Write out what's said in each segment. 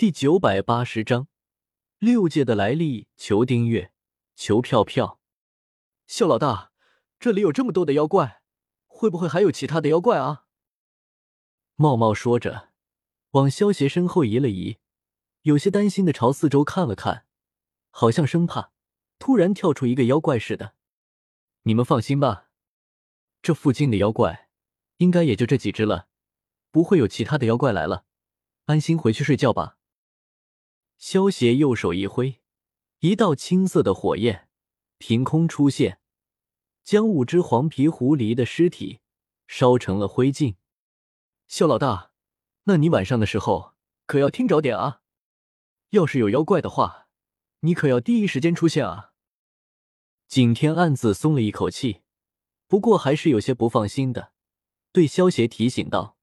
第九百八十章六界的来历。求订阅，求票票。肖老大，这里有这么多的妖怪，会不会还有其他的妖怪啊？茂茂说着，往萧邪身后移了移，有些担心的朝四周看了看，好像生怕突然跳出一个妖怪似的。你们放心吧，这附近的妖怪应该也就这几只了，不会有其他的妖怪来了。安心回去睡觉吧。萧邪右手一挥，一道青色的火焰凭空出现，将五只黄皮狐狸的尸体烧成了灰烬。萧老大，那你晚上的时候可要听着点啊！要是有妖怪的话，你可要第一时间出现啊！景天暗自松了一口气，不过还是有些不放心的，对萧邪提醒道。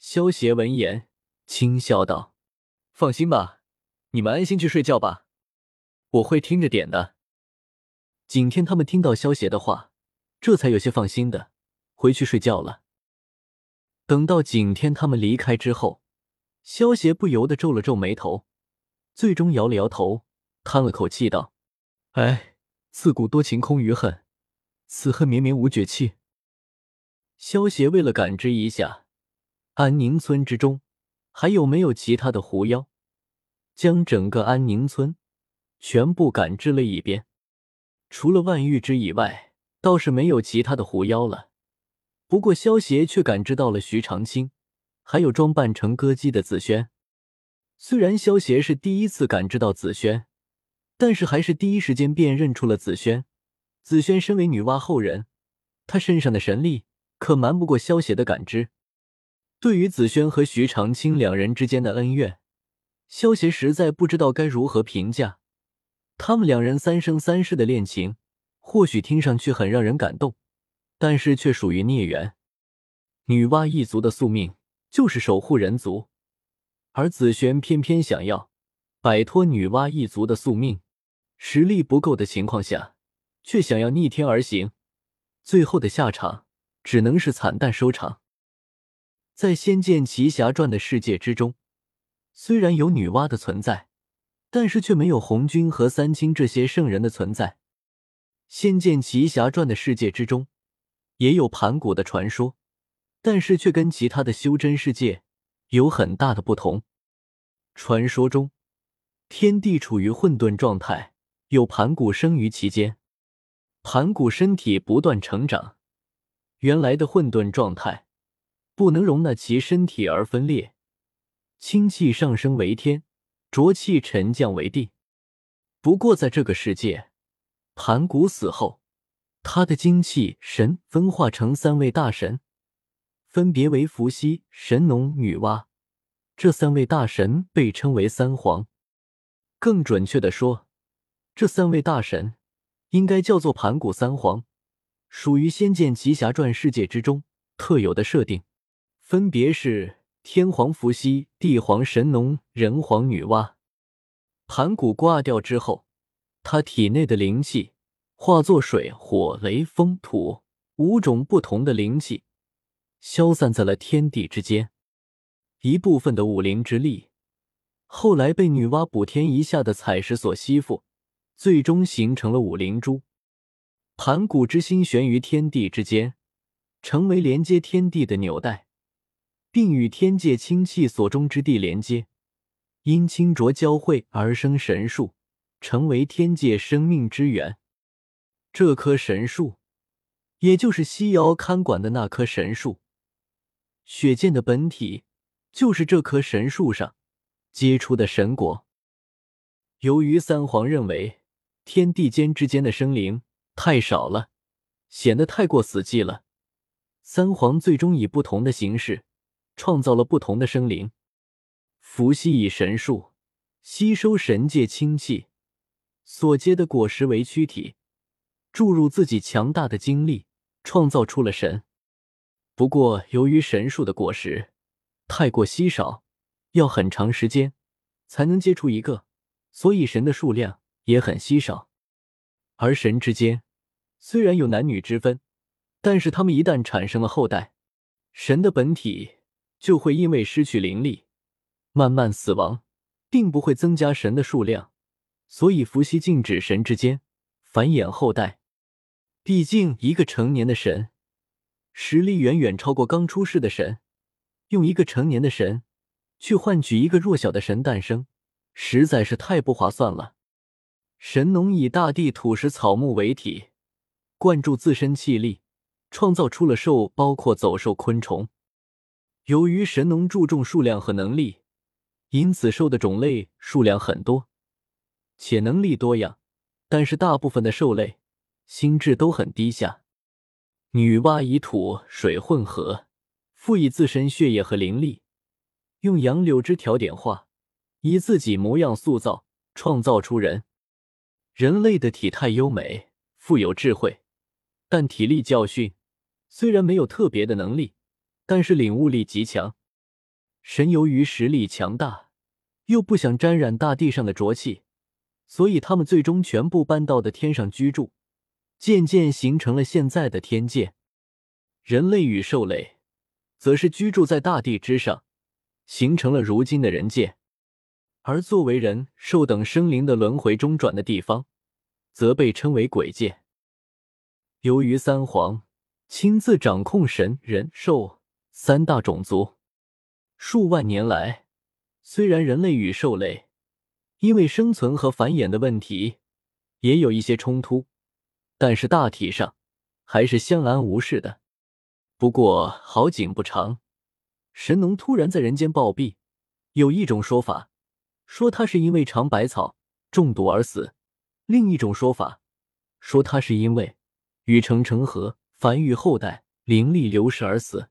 萧邪闻言轻笑道：“放心吧。”你们安心去睡觉吧，我会听着点的。景天他们听到萧邪的话，这才有些放心的回去睡觉了。等到景天他们离开之后，萧邪不由得皱了皱眉头，最终摇了摇头，叹了口气道：“哎，自古多情空余恨，此恨绵绵无绝期。”萧邪为了感知一下安宁村之中还有没有其他的狐妖。将整个安宁村全部感知了一遍，除了万玉之以外，倒是没有其他的狐妖了。不过萧邪却感知到了徐长卿，还有装扮成歌姬的紫萱。虽然萧邪是第一次感知到紫萱，但是还是第一时间辨认出了紫萱。紫萱身为女娲后人，她身上的神力可瞒不过萧邪的感知。对于紫萱和徐长卿两人之间的恩怨。萧协实在不知道该如何评价他们两人三生三世的恋情，或许听上去很让人感动，但是却属于孽缘。女娲一族的宿命就是守护人族，而紫萱偏偏想要摆脱女娲一族的宿命，实力不够的情况下，却想要逆天而行，最后的下场只能是惨淡收场。在《仙剑奇侠传》的世界之中。虽然有女娲的存在，但是却没有红军和三清这些圣人的存在。《仙剑奇侠传》的世界之中，也有盘古的传说，但是却跟其他的修真世界有很大的不同。传说中，天地处于混沌状态，有盘古生于其间。盘古身体不断成长，原来的混沌状态不能容纳其身体而分裂。清气上升为天，浊气沉降为地。不过，在这个世界，盘古死后，他的精气神分化成三位大神，分别为伏羲、神农、女娲。这三位大神被称为三皇。更准确的说，这三位大神应该叫做盘古三皇，属于《仙剑奇侠传》世界之中特有的设定，分别是。天皇伏羲，地皇神农，人皇女娲。盘古挂掉之后，他体内的灵气化作水、火、雷、风、土五种不同的灵气，消散在了天地之间。一部分的武灵之力，后来被女娲补天一下的采石所吸附，最终形成了武灵珠。盘古之心悬于天地之间，成为连接天地的纽带。并与天界清气所中之地连接，因清浊交汇而生神树，成为天界生命之源。这棵神树，也就是西瑶看管的那棵神树。雪剑的本体就是这棵神树上结出的神果。由于三皇认为天地间之间的生灵太少了，显得太过死寂了，三皇最终以不同的形式。创造了不同的生灵。伏羲以神树吸收神界清气，所结的果实为躯体，注入自己强大的精力，创造出了神。不过，由于神树的果实太过稀少，要很长时间才能结出一个，所以神的数量也很稀少。而神之间虽然有男女之分，但是他们一旦产生了后代，神的本体。就会因为失去灵力，慢慢死亡，并不会增加神的数量，所以伏羲禁止神之间繁衍后代。毕竟，一个成年的神实力远远超过刚出世的神，用一个成年的神去换取一个弱小的神诞生，实在是太不划算了。神农以大地土石草木为体，灌注自身气力，创造出了兽，包括走兽、昆虫。由于神农注重数量和能力，因此兽的种类数量很多，且能力多样。但是大部分的兽类。心智都很低下。女娲以土水混合，赋予自身血液和灵力，用杨柳枝条点化，以自己模样塑造，创造出人。人类的体态优美，富有智慧，但体力较逊。虽然没有特别的能力，但是领悟力极强。神由于实力强大，又不想沾染大地上的浊气，所以他们最终全部搬到的天上居住。渐渐形成了现在的天界，人类与兽类则是居住在大地之上，形成了如今的人界。而作为人兽等生灵的轮回中转的地方，则被称为鬼界。由于三皇亲自掌控神、人、兽三大种族，数万年来，虽然人类与兽类因为生存和繁衍的问题也有一些冲突。但是大体上还是相安无事的。不过好景不长，神农突然在人间暴毙。有一种说法说他是因为尝百草中毒而死；另一种说法说他是因为与成成河繁育后代、灵力流失而死。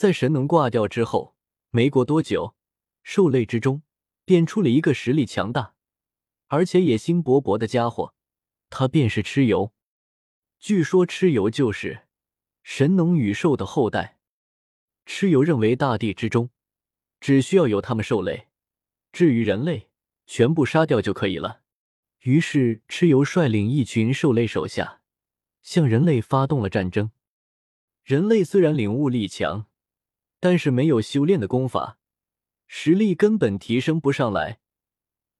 在神农挂掉之后，没过多久，兽类之中便出了一个实力强大，而且野心勃勃的家伙。他便是蚩尤，据说蚩尤就是神农与兽的后代。蚩尤认为大地之中只需要有他们兽类，至于人类，全部杀掉就可以了。于是蚩尤率领一群兽类手下，向人类发动了战争。人类虽然领悟力强，但是没有修炼的功法，实力根本提升不上来。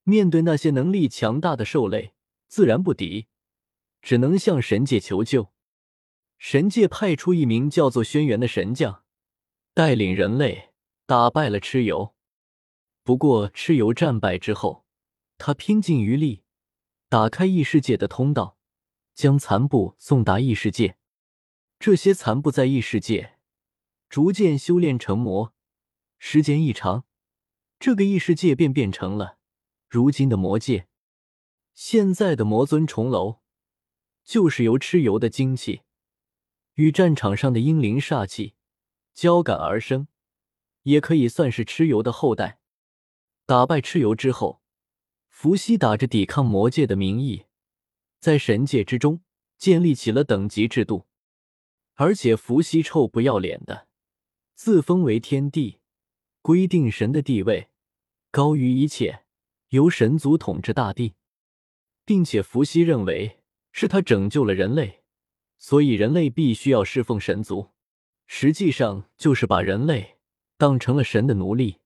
面对那些能力强大的兽类。自然不敌，只能向神界求救。神界派出一名叫做轩辕的神将，带领人类打败了蚩尤。不过，蚩尤战败之后，他拼尽余力打开异世界的通道，将残部送达异世界。这些残部在异世界逐渐修炼成魔，时间一长，这个异世界便变成了如今的魔界。现在的魔尊重楼，就是由蚩尤的精气与战场上的阴灵煞气交感而生，也可以算是蚩尤的后代。打败蚩尤之后，伏羲打着抵抗魔界的名义，在神界之中建立起了等级制度，而且伏羲臭不要脸的自封为天帝，规定神的地位高于一切，由神族统治大地。并且伏羲认为是他拯救了人类，所以人类必须要侍奉神族，实际上就是把人类当成了神的奴隶。